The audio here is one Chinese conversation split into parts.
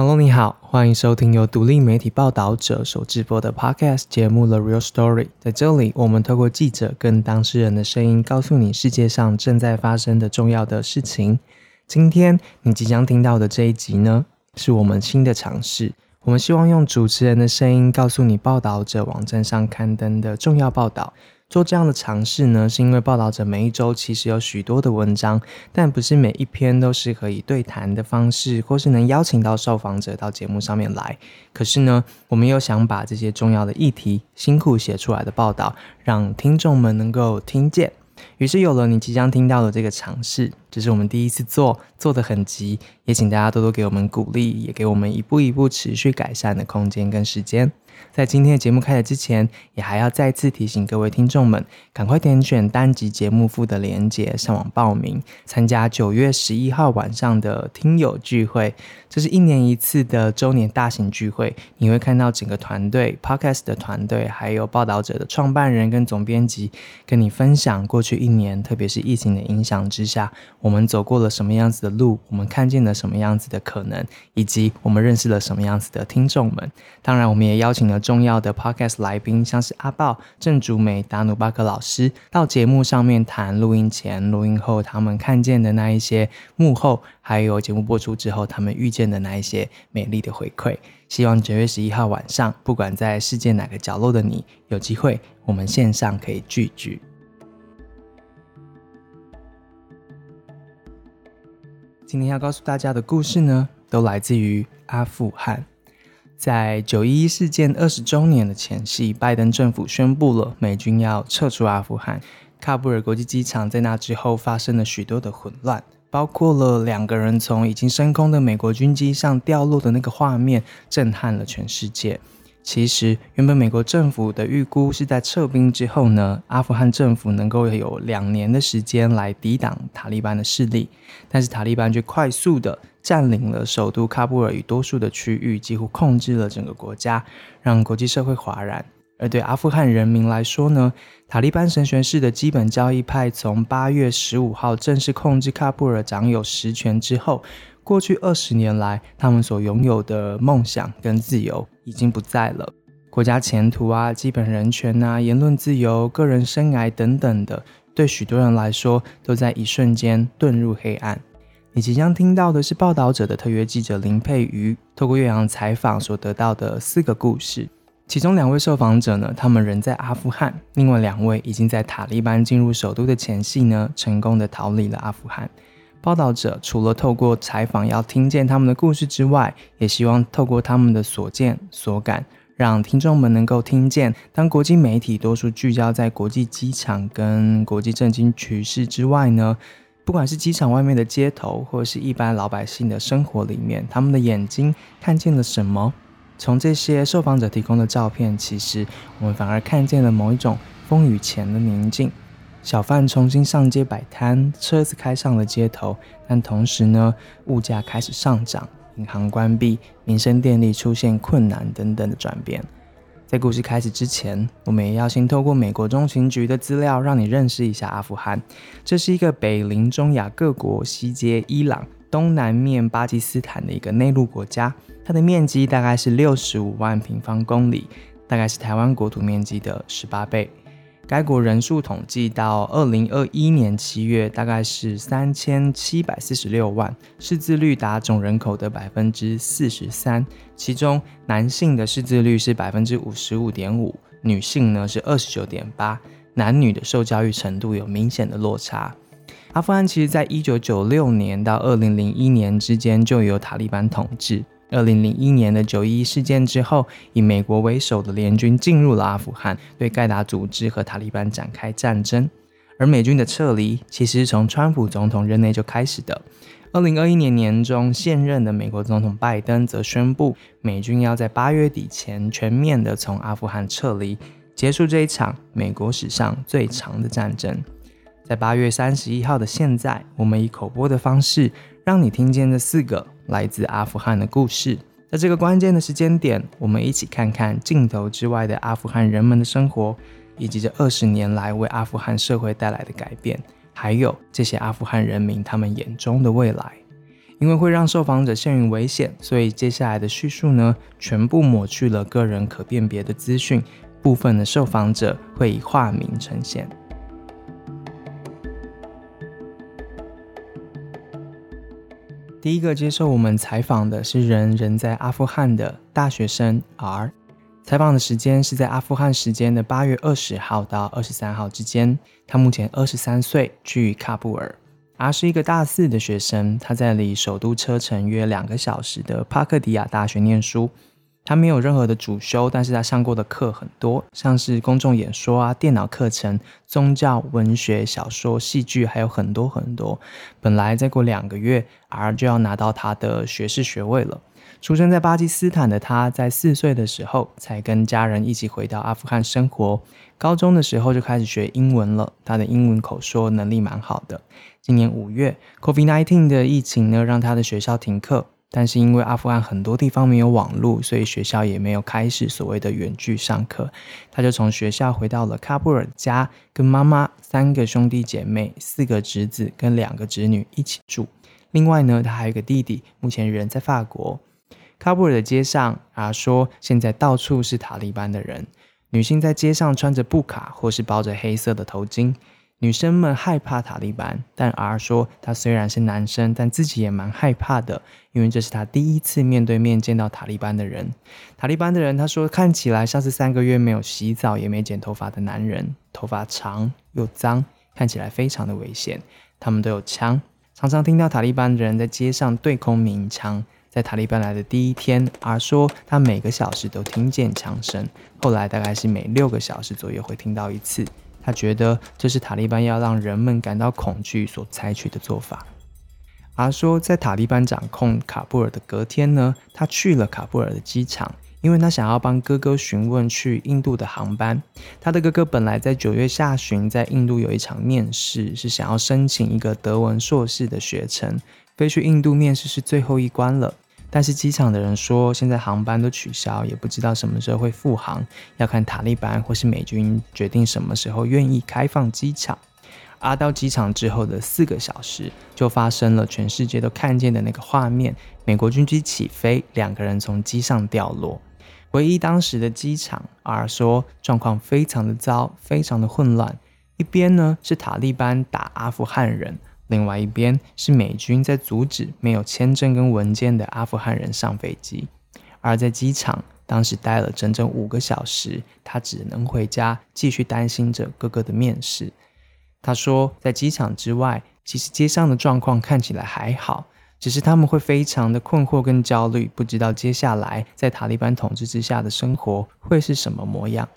Hello，你好，欢迎收听由独立媒体报道者所制播的 Podcast 节目《The Real Story》。在这里，我们透过记者跟当事人的声音，告诉你世界上正在发生的重要的事情。今天你即将听到的这一集呢，是我们新的尝试。我们希望用主持人的声音，告诉你报道者网站上刊登的重要报道。做这样的尝试呢，是因为报道者每一周其实有许多的文章，但不是每一篇都适合以对谈的方式，或是能邀请到受访者到节目上面来。可是呢，我们又想把这些重要的议题辛苦写出来的报道，让听众们能够听见。于是有了你即将听到的这个尝试，这是我们第一次做，做的很急，也请大家多多给我们鼓励，也给我们一步一步持续改善的空间跟时间。在今天的节目开始之前，也还要再次提醒各位听众们，赶快点选单集节目附的链接上网报名，参加九月十一号晚上的听友聚会。这是一年一次的周年大型聚会，你会看到整个团队，Podcast 的团队，还有报道者的创办人跟总编辑，跟你分享过去一年，特别是疫情的影响之下，我们走过了什么样子的路，我们看见了什么样子的可能，以及我们认识了什么样子的听众们。当然，我们也邀请了重要的 Podcast 来宾，像是阿豹、郑竹美、达努巴克老师，到节目上面谈录音前、录音后他们看见的那一些幕后。还有节目播出之后，他们遇见的那一些美丽的回馈。希望九月十一号晚上，不管在世界哪个角落的你，有机会，我们线上可以聚聚。今天要告诉大家的故事呢，都来自于阿富汗。在九一一事件二十周年的前夕，拜登政府宣布了美军要撤出阿富汗。喀布尔国际机场在那之后发生了许多的混乱。包括了两个人从已经升空的美国军机上掉落的那个画面，震撼了全世界。其实，原本美国政府的预估是在撤兵之后呢，阿富汗政府能够有两年的时间来抵挡塔利班的势力，但是塔利班却快速的占领了首都喀布尔与多数的区域，几乎控制了整个国家，让国际社会哗然。而对阿富汗人民来说呢，塔利班神权式的基本教义派从八月十五号正式控制喀布尔、掌有实权之后，过去二十年来，他们所拥有的梦想跟自由已经不在了。国家前途啊、基本人权啊、言论自由、个人生涯等等的，对许多人来说，都在一瞬间遁入黑暗。你即将听到的是报道者的特约记者林佩瑜透过岳阳采访所得到的四个故事。其中两位受访者呢，他们人在阿富汗；另外两位已经在塔利班进入首都的前夕呢，成功的逃离了阿富汗。报道者除了透过采访要听见他们的故事之外，也希望透过他们的所见所感，让听众们能够听见，当国际媒体多数聚焦在国际机场跟国际政经局势之外呢，不管是机场外面的街头，或是一般老百姓的生活里面，他们的眼睛看见了什么？从这些受访者提供的照片，其实我们反而看见了某一种风雨前的宁静。小贩重新上街摆摊，车子开上了街头，但同时呢，物价开始上涨，银行关闭，民生电力出现困难等等的转变。在故事开始之前，我们也要先透过美国中情局的资料，让你认识一下阿富汗。这是一个北邻中亚各国，西接伊朗。东南面巴基斯坦的一个内陆国家，它的面积大概是六十五万平方公里，大概是台湾国土面积的十八倍。该国人数统计到二零二一年七月，大概是三千七百四十六万，识字率达总人口的百分之四十三，其中男性的识字率是百分之五十五点五，女性呢是二十九点八，男女的受教育程度有明显的落差。阿富汗其实在一九九六年到二零零一年之间就由塔利班统治。二零零一年的九一一事件之后，以美国为首的联军进入了阿富汗，对盖达组织和塔利班展开战争。而美军的撤离其实是从川普总统任内就开始的。二零二一年年中，现任的美国总统拜登则宣布，美军要在八月底前全面的从阿富汗撤离，结束这一场美国史上最长的战争。在八月三十一号的现在，我们以口播的方式，让你听见这四个来自阿富汗的故事。在这个关键的时间点，我们一起看看镜头之外的阿富汗人们的生活，以及这二十年来为阿富汗社会带来的改变，还有这些阿富汗人民他们眼中的未来。因为会让受访者陷于危险，所以接下来的叙述呢，全部抹去了个人可辨别的资讯，部分的受访者会以化名呈现。第一个接受我们采访的是人人在阿富汗的大学生 R。采访的时间是在阿富汗时间的八月二十号到二十三号之间。他目前二十三岁，居于喀布尔。R 是一个大四的学生，他在离首都车程约两个小时的帕克迪亚大学念书。他没有任何的主修，但是他上过的课很多，像是公众演说啊、电脑课程、宗教、文学、小说、戏剧，还有很多很多。本来再过两个月，R 就要拿到他的学士学位了。出生在巴基斯坦的他，在四岁的时候才跟家人一起回到阿富汗生活。高中的时候就开始学英文了，他的英文口说能力蛮好的。今年五月，COVID-19 的疫情呢，让他的学校停课。但是因为阿富汗很多地方没有网络，所以学校也没有开始所谓的远距上课。他就从学校回到了喀布尔家，跟妈妈、三个兄弟姐妹、四个侄子跟两个侄女一起住。另外呢，他还有个弟弟，目前人在法国。喀布尔的街上啊，说现在到处是塔利班的人。女性在街上穿着布卡或是包着黑色的头巾。女生们害怕塔利班，但 R 说他虽然是男生，但自己也蛮害怕的，因为这是他第一次面对面见到塔利班的人。塔利班的人，他说看起来像是三个月没有洗澡也没剪头发的男人，头发长又脏，看起来非常的危险。他们都有枪，常常听到塔利班的人在街上对空鸣枪。在塔利班来的第一天，R 说他每个小时都听见枪声，后来大概是每六个小时左右会听到一次。他觉得这是塔利班要让人们感到恐惧所采取的做法。而说，在塔利班掌控卡布尔的隔天呢，他去了卡布尔的机场，因为他想要帮哥哥询问去印度的航班。他的哥哥本来在九月下旬在印度有一场面试，是想要申请一个德文硕士的学程，飞去印度面试是最后一关了。但是机场的人说，现在航班都取消，也不知道什么时候会复航，要看塔利班或是美军决定什么时候愿意开放机场。而到机场之后的四个小时，就发生了全世界都看见的那个画面：美国军机起飞，两个人从机上掉落。回忆当时的机场，R 说状况非常的糟，非常的混乱。一边呢是塔利班打阿富汗人。另外一边是美军在阻止没有签证跟文件的阿富汗人上飞机，而在机场当时待了整整五个小时，他只能回家继续担心着哥哥的面试。他说，在机场之外，其实街上的状况看起来还好，只是他们会非常的困惑跟焦虑，不知道接下来在塔利班统治之下的生活会是什么模样。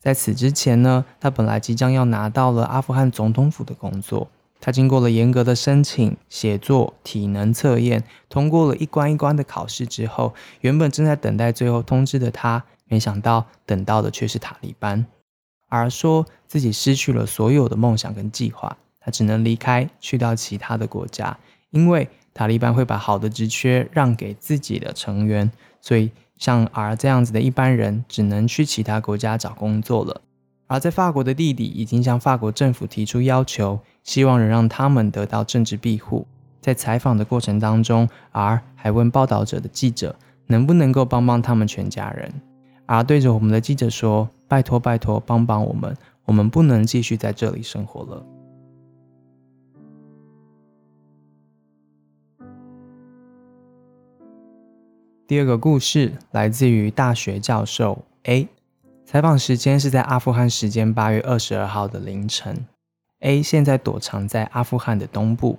在此之前呢，他本来即将要拿到了阿富汗总统府的工作。他经过了严格的申请、写作、体能测验，通过了一关一关的考试之后，原本正在等待最后通知的他，没想到等到的却是塔利班，而说自己失去了所有的梦想跟计划，他只能离开，去到其他的国家，因为塔利班会把好的职缺让给自己的成员，所以像 R 这样子的一般人，只能去其他国家找工作了。而在法国的弟弟已经向法国政府提出要求，希望能让他们得到政治庇护。在采访的过程当中，R 还问报道者的记者能不能够帮帮他们全家人。R 对着我们的记者说：“拜托拜托，帮帮我们，我们不能继续在这里生活了。”第二个故事来自于大学教授 A。采访时间是在阿富汗时间八月二十二号的凌晨。A 现在躲藏在阿富汗的东部。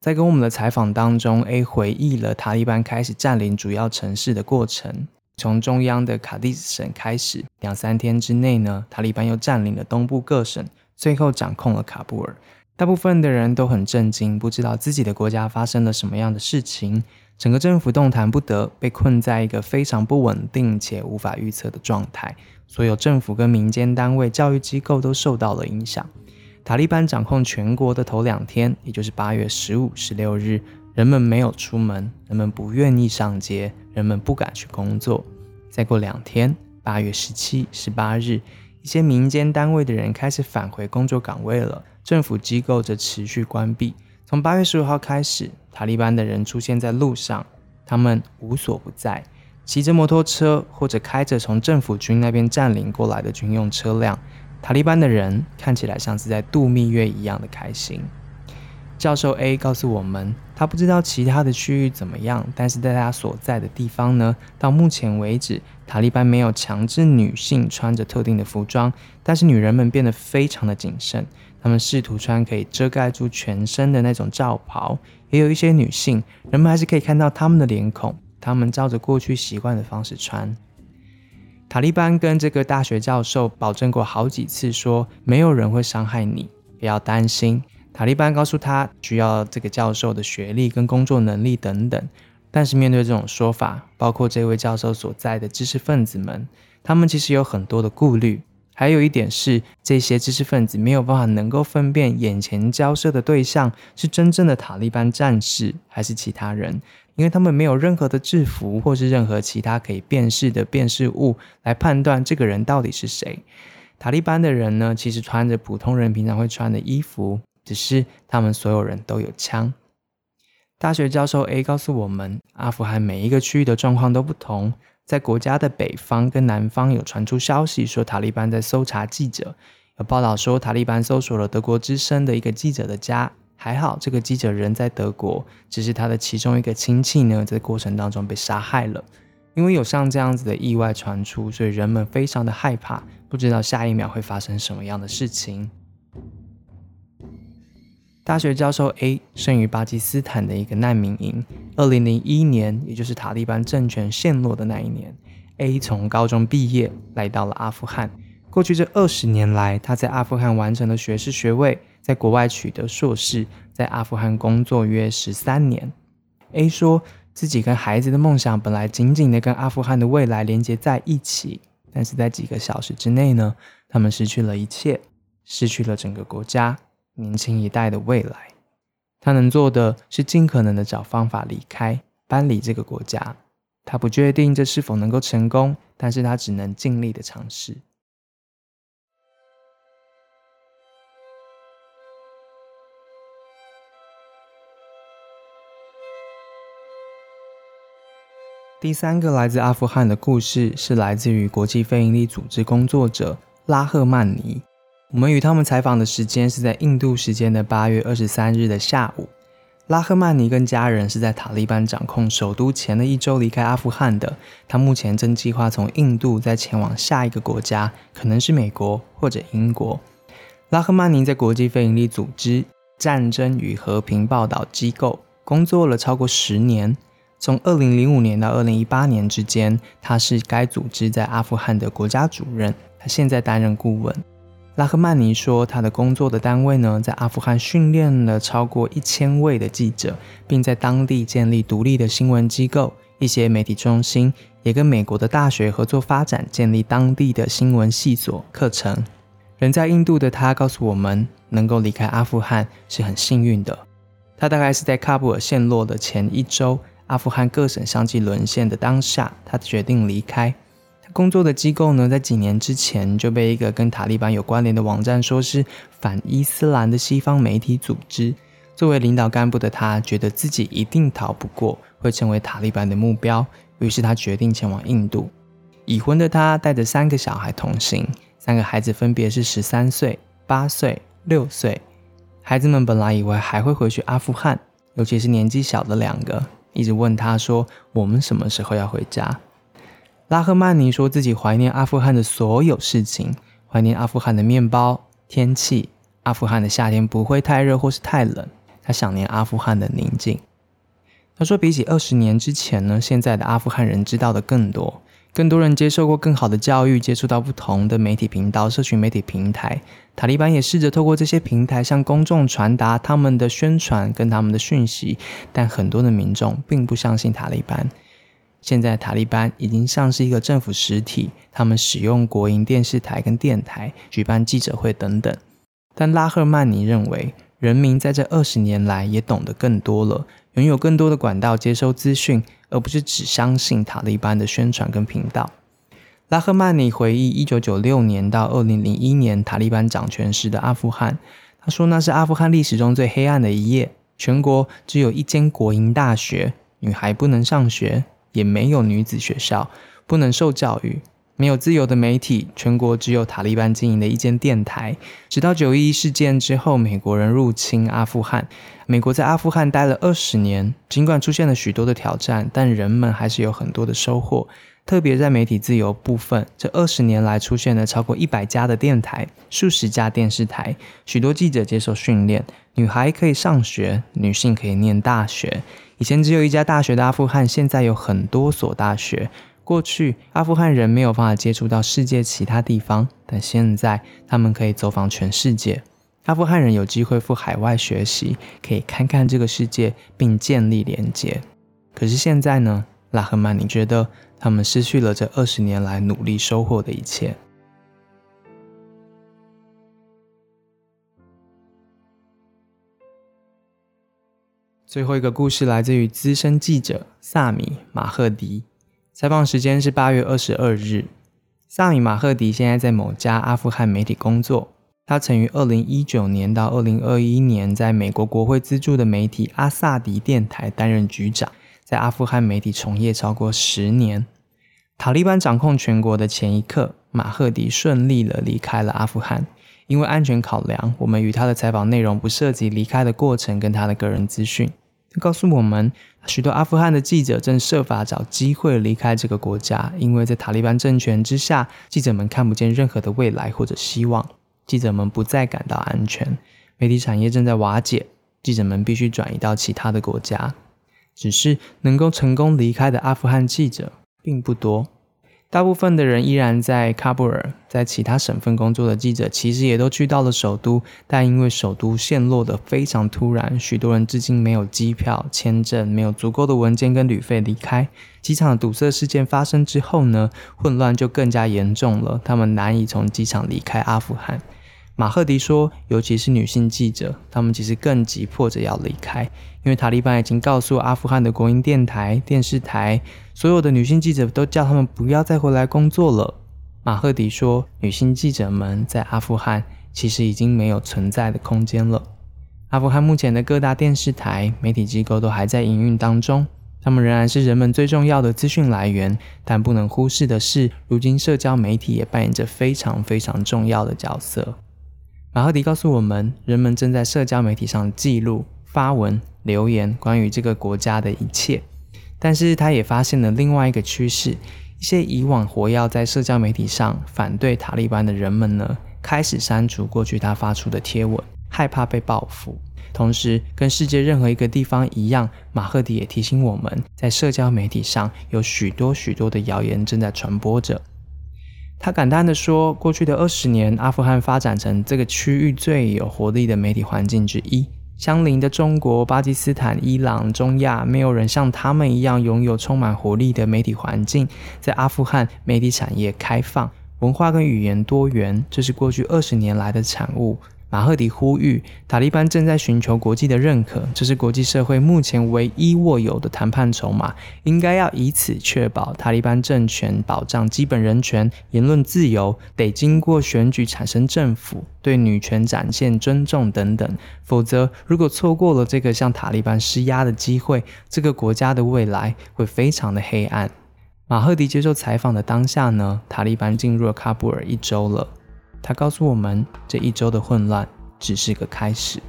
在跟我们的采访当中，A 回忆了塔利班开始占领主要城市的过程。从中央的卡蒂斯省开始，两三天之内呢，塔利班又占领了东部各省，最后掌控了喀布尔。大部分的人都很震惊，不知道自己的国家发生了什么样的事情。整个政府动弹不得，被困在一个非常不稳定且无法预测的状态。所有政府跟民间单位、教育机构都受到了影响。塔利班掌控全国的头两天，也就是八月十五、十六日，人们没有出门，人们不愿意上街，人们不敢去工作。再过两天，八月十七、十八日，一些民间单位的人开始返回工作岗位了，政府机构则持续关闭。从八月十五号开始，塔利班的人出现在路上，他们无所不在，骑着摩托车或者开着从政府军那边占领过来的军用车辆。塔利班的人看起来像是在度蜜月一样的开心。教授 A 告诉我们，他不知道其他的区域怎么样，但是在他所在的地方呢，到目前为止，塔利班没有强制女性穿着特定的服装，但是女人们变得非常的谨慎，她们试图穿可以遮盖住全身的那种罩袍，也有一些女性，人们还是可以看到她们的脸孔，她们照着过去习惯的方式穿。塔利班跟这个大学教授保证过好几次，说没有人会伤害你，不要担心。塔利班告诉他需要这个教授的学历跟工作能力等等，但是面对这种说法，包括这位教授所在的知识分子们，他们其实有很多的顾虑。还有一点是，这些知识分子没有办法能够分辨眼前交涉的对象是真正的塔利班战士还是其他人，因为他们没有任何的制服或是任何其他可以辨识的辨识物来判断这个人到底是谁。塔利班的人呢，其实穿着普通人平常会穿的衣服。只是他们所有人都有枪。大学教授 A 告诉我们，阿富汗每一个区域的状况都不同。在国家的北方跟南方有传出消息说，塔利班在搜查记者。有报道说，塔利班搜索了德国之声的一个记者的家。还好，这个记者人在德国，只是他的其中一个亲戚呢，在过程当中被杀害了。因为有像这样子的意外传出，所以人们非常的害怕，不知道下一秒会发生什么样的事情。大学教授 A 生于巴基斯坦的一个难民营。二零零一年，也就是塔利班政权陷落的那一年，A 从高中毕业，来到了阿富汗。过去这二十年来，他在阿富汗完成了学士学位，在国外取得硕士，在阿富汗工作约十三年。A 说自己跟孩子的梦想本来紧紧的跟阿富汗的未来连接在一起，但是在几个小时之内呢，他们失去了一切，失去了整个国家。年轻一代的未来，他能做的是尽可能的找方法离开，搬离这个国家。他不确定这是否能够成功，但是他只能尽力的尝试。第三个来自阿富汗的故事是来自于国际非营利组织工作者拉赫曼尼。我们与他们采访的时间是在印度时间的八月二十三日的下午。拉赫曼尼跟家人是在塔利班掌控首都前的一周离开阿富汗的。他目前正计划从印度再前往下一个国家，可能是美国或者英国。拉赫曼尼在国际非营利组织战争与和平报道机构工作了超过十年，从二零零五年到二零一八年之间，他是该组织在阿富汗的国家主任。他现在担任顾问。拉赫曼尼说，他的工作的单位呢，在阿富汗训练了超过一千位的记者，并在当地建立独立的新闻机构、一些媒体中心，也跟美国的大学合作发展，建立当地的新闻系所课程。人在印度的他告诉我们，能够离开阿富汗是很幸运的。他大概是在喀布尔陷落的前一周，阿富汗各省相继沦陷的当下，他决定离开。工作的机构呢，在几年之前就被一个跟塔利班有关联的网站说是反伊斯兰的西方媒体组织。作为领导干部的他，觉得自己一定逃不过，会成为塔利班的目标。于是他决定前往印度。已婚的他带着三个小孩同行，三个孩子分别是十三岁、八岁、六岁。孩子们本来以为还会回去阿富汗，尤其是年纪小的两个，一直问他说：“我们什么时候要回家？”拉赫曼尼说自己怀念阿富汗的所有事情，怀念阿富汗的面包、天气。阿富汗的夏天不会太热或是太冷。他想念阿富汗的宁静。他说，比起二十年之前呢，现在的阿富汗人知道的更多，更多人接受过更好的教育，接触到不同的媒体频道、社群媒体平台。塔利班也试着透过这些平台向公众传达他们的宣传跟他们的讯息，但很多的民众并不相信塔利班。现在塔利班已经像是一个政府实体，他们使用国营电视台跟电台举办记者会等等。但拉赫曼尼认为，人民在这二十年来也懂得更多了，拥有更多的管道接收资讯，而不是只相信塔利班的宣传跟频道。拉赫曼尼回忆一九九六年到二零零一年塔利班掌权时的阿富汗，他说那是阿富汗历史中最黑暗的一页。全国只有一间国营大学，女孩不能上学，也没有女子学校，不能受教育。没有自由的媒体，全国只有塔利班经营的一间电台。直到九一一事件之后，美国人入侵阿富汗，美国在阿富汗待了二十年。尽管出现了许多的挑战，但人们还是有很多的收获。特别在媒体自由部分，这二十年来出现了超过一百家的电台，数十家电视台，许多记者接受训练。女孩可以上学，女性可以念大学。以前只有一家大学的阿富汗，现在有很多所大学。过去，阿富汗人没有办法接触到世界其他地方，但现在他们可以走访全世界。阿富汗人有机会赴海外学习，可以看看这个世界，并建立连接。可是现在呢，拉赫曼，你觉得他们失去了这二十年来努力收获的一切？最后一个故事来自于资深记者萨米马赫迪。采访时间是八月二十二日。萨米马赫迪现在在某家阿富汗媒体工作。他曾于二零一九年到二零二一年在美国国会资助的媒体阿萨迪电台担任局长，在阿富汗媒体从业超过十年。塔利班掌控全国的前一刻，马赫迪顺利的离开了阿富汗。因为安全考量，我们与他的采访内容不涉及离开的过程跟他的个人资讯。告诉我们。许多阿富汗的记者正设法找机会离开这个国家，因为在塔利班政权之下，记者们看不见任何的未来或者希望。记者们不再感到安全，媒体产业正在瓦解，记者们必须转移到其他的国家。只是能够成功离开的阿富汗记者并不多。大部分的人依然在喀布尔，在其他省份工作的记者其实也都去到了首都，但因为首都陷落的非常突然，许多人至今没有机票、签证，没有足够的文件跟旅费离开。机场堵塞事件发生之后呢，混乱就更加严重了，他们难以从机场离开阿富汗。马赫迪说：“尤其是女性记者，她们其实更急迫着要离开，因为塔利班已经告诉阿富汗的国营电台、电视台，所有的女性记者都叫他们不要再回来工作了。”马赫迪说：“女性记者们在阿富汗其实已经没有存在的空间了。阿富汗目前的各大电视台、媒体机构都还在营运当中，他们仍然是人们最重要的资讯来源。但不能忽视的是，如今社交媒体也扮演着非常非常重要的角色。”马赫迪告诉我们，人们正在社交媒体上记录、发文、留言关于这个国家的一切。但是，他也发现了另外一个趋势：一些以往活跃在社交媒体上反对塔利班的人们呢，开始删除过去他发出的贴文，害怕被报复。同时，跟世界任何一个地方一样，马赫迪也提醒我们，在社交媒体上有许多许多的谣言正在传播着。他感叹地说：“过去的二十年，阿富汗发展成这个区域最有活力的媒体环境之一。相邻的中国、巴基斯坦、伊朗、中亚，没有人像他们一样拥有充满活力的媒体环境。在阿富汗，媒体产业开放，文化跟语言多元，这是过去二十年来的产物。”马赫迪呼吁，塔利班正在寻求国际的认可，这是国际社会目前唯一握有的谈判筹码，应该要以此确保塔利班政权保障基本人权、言论自由，得经过选举产生政府，对女权展现尊重等等。否则，如果错过了这个向塔利班施压的机会，这个国家的未来会非常的黑暗。马赫迪接受采访的当下呢，塔利班进入了喀布尔一周了。他告诉我们，这一周的混乱只是个开始。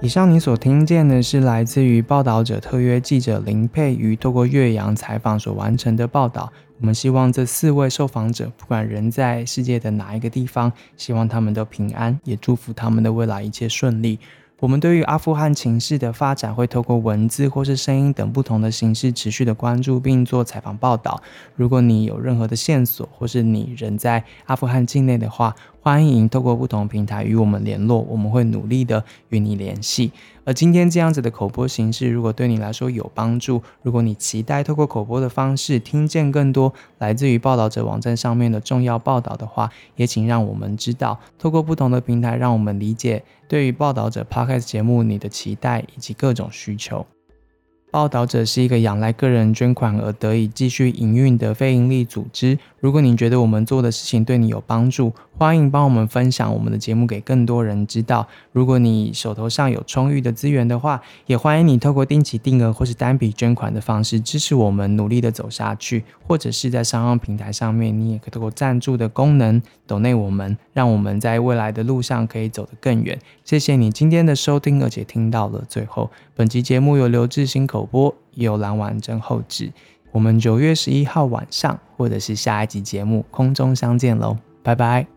以上你所听见的是来自于报道者特约记者林佩瑜透过岳阳采访所完成的报道。我们希望这四位受访者，不管人在世界的哪一个地方，希望他们都平安，也祝福他们的未来一切顺利。我们对于阿富汗情势的发展，会透过文字或是声音等不同的形式持续的关注，并做采访报道。如果你有任何的线索，或是你人在阿富汗境内的话，欢迎透过不同平台与我们联络，我们会努力的与你联系。而今天这样子的口播形式，如果对你来说有帮助，如果你期待透过口播的方式听见更多来自于报道者网站上面的重要报道的话，也请让我们知道。透过不同的平台，让我们理解对于报道者 Podcast 节目你的期待以及各种需求。报道者是一个仰赖个人捐款而得以继续营运的非营利组织。如果你觉得我们做的事情对你有帮助，欢迎帮我们分享我们的节目给更多人知道。如果你手头上有充裕的资源的话，也欢迎你透过定期定额或是单笔捐款的方式支持我们努力的走下去，或者是在商用平台上面，你也可以透过赞助的功能抖内我们，让我们在未来的路上可以走得更远。谢谢你今天的收听，而且听到了最后。本集节目由刘志新口播，由蓝婉珍后制。我们九月十一号晚上，或者是下一集节目空中相见喽，拜拜。